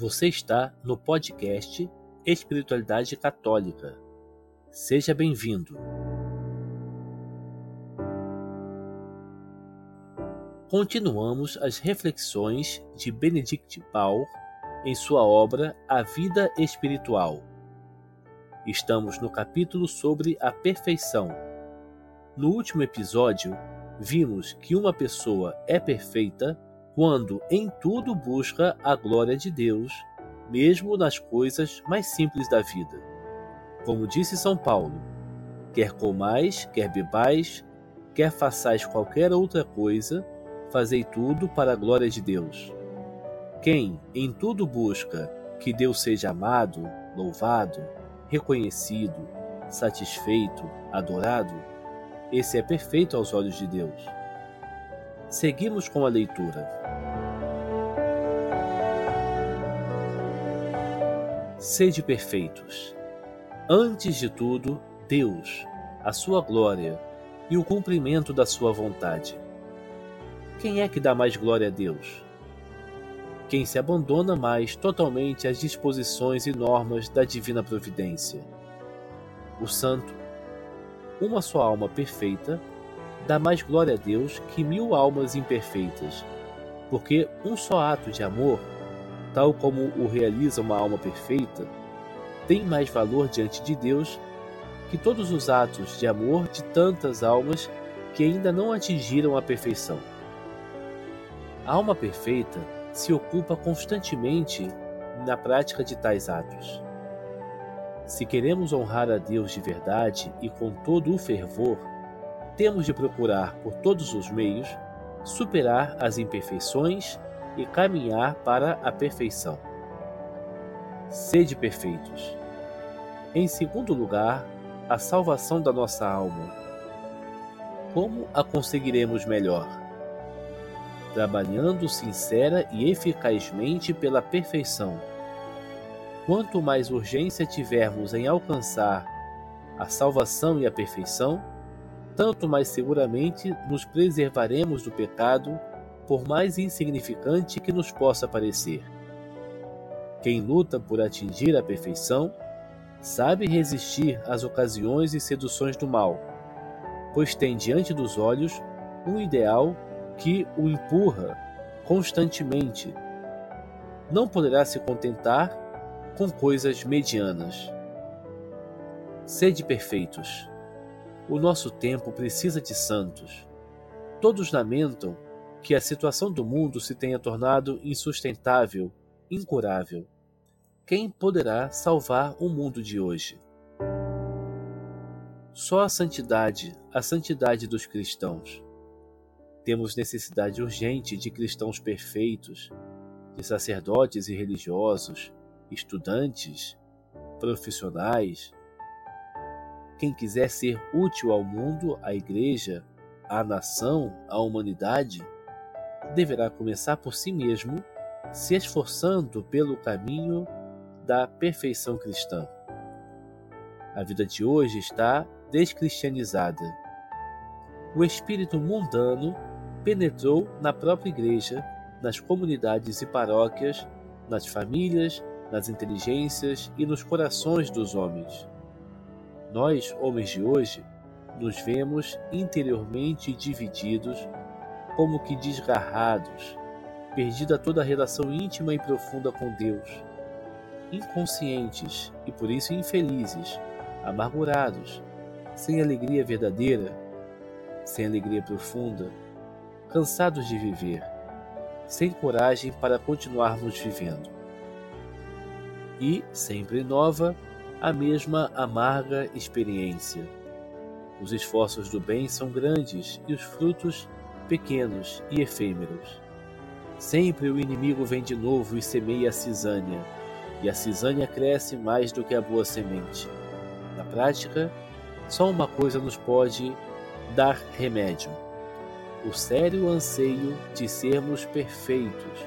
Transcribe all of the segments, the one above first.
Você está no podcast Espiritualidade Católica. Seja bem-vindo. Continuamos as reflexões de Benedict Paul em sua obra A Vida Espiritual. Estamos no capítulo sobre a perfeição. No último episódio, vimos que uma pessoa é perfeita quando em tudo busca a glória de Deus, mesmo nas coisas mais simples da vida. Como disse São Paulo, quer comais, quer bebais, quer façais qualquer outra coisa, fazei tudo para a glória de Deus. Quem em tudo busca que Deus seja amado, louvado, reconhecido, satisfeito, adorado, esse é perfeito aos olhos de Deus. Seguimos com a leitura. Sede perfeitos. Antes de tudo, Deus, a sua glória e o cumprimento da sua vontade. Quem é que dá mais glória a Deus? Quem se abandona mais totalmente às disposições e normas da divina providência. O santo, uma só alma perfeita, dá mais glória a Deus que mil almas imperfeitas, porque um só ato de amor, tal como o realiza uma alma perfeita, tem mais valor diante de Deus que todos os atos de amor de tantas almas que ainda não atingiram a perfeição. A alma perfeita se ocupa constantemente na prática de tais atos. Se queremos honrar a Deus de verdade e com todo o fervor, temos de procurar por todos os meios superar as imperfeições e caminhar para a perfeição. Sede perfeitos. Em segundo lugar, a salvação da nossa alma. Como a conseguiremos melhor? Trabalhando sincera e eficazmente pela perfeição. Quanto mais urgência tivermos em alcançar a salvação e a perfeição, tanto mais seguramente nos preservaremos do pecado, por mais insignificante que nos possa parecer. Quem luta por atingir a perfeição sabe resistir às ocasiões e seduções do mal, pois tem diante dos olhos um ideal que o empurra constantemente. Não poderá se contentar com coisas medianas. Sede perfeitos o nosso tempo precisa de santos. Todos lamentam que a situação do mundo se tenha tornado insustentável, incurável. Quem poderá salvar o mundo de hoje? Só a santidade, a santidade dos cristãos. Temos necessidade urgente de cristãos perfeitos, de sacerdotes e religiosos, estudantes, profissionais, quem quiser ser útil ao mundo, à igreja, à nação, à humanidade, deverá começar por si mesmo, se esforçando pelo caminho da perfeição cristã. A vida de hoje está descristianizada. O espírito mundano penetrou na própria igreja, nas comunidades e paróquias, nas famílias, nas inteligências e nos corações dos homens. Nós, homens de hoje, nos vemos interiormente divididos, como que desgarrados, perdida toda a relação íntima e profunda com Deus, inconscientes e por isso infelizes, amargurados, sem alegria verdadeira, sem alegria profunda, cansados de viver, sem coragem para continuarmos vivendo. E, sempre nova, a mesma amarga experiência. Os esforços do bem são grandes e os frutos pequenos e efêmeros. Sempre o inimigo vem de novo e semeia a cisânia, e a cisânia cresce mais do que a boa semente. Na prática, só uma coisa nos pode dar remédio: o sério anseio de sermos perfeitos,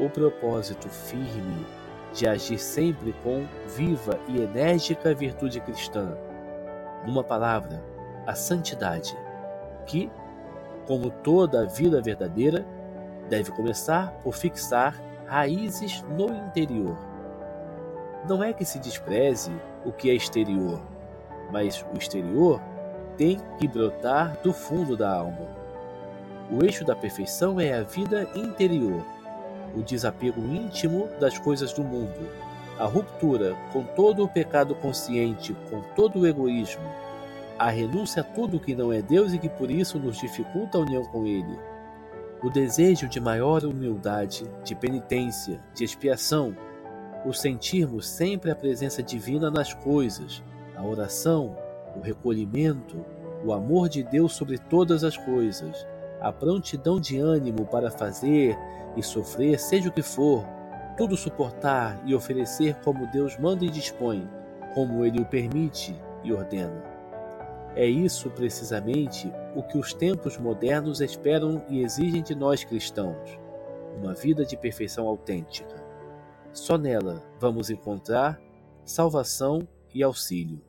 o propósito firme de agir sempre com viva e enérgica virtude cristã. Numa palavra, a santidade, que, como toda a vida verdadeira, deve começar por fixar raízes no interior. Não é que se despreze o que é exterior, mas o exterior tem que brotar do fundo da alma. O eixo da perfeição é a vida interior, o desapego íntimo das coisas do mundo, a ruptura com todo o pecado consciente, com todo o egoísmo, a renúncia a tudo que não é Deus e que por isso nos dificulta a união com Ele, o desejo de maior humildade, de penitência, de expiação, o sentirmos sempre a presença divina nas coisas, a oração, o recolhimento, o amor de Deus sobre todas as coisas, a prontidão de ânimo para fazer e sofrer, seja o que for, tudo suportar e oferecer como Deus manda e dispõe, como Ele o permite e ordena. É isso precisamente o que os tempos modernos esperam e exigem de nós cristãos: uma vida de perfeição autêntica. Só nela vamos encontrar salvação e auxílio.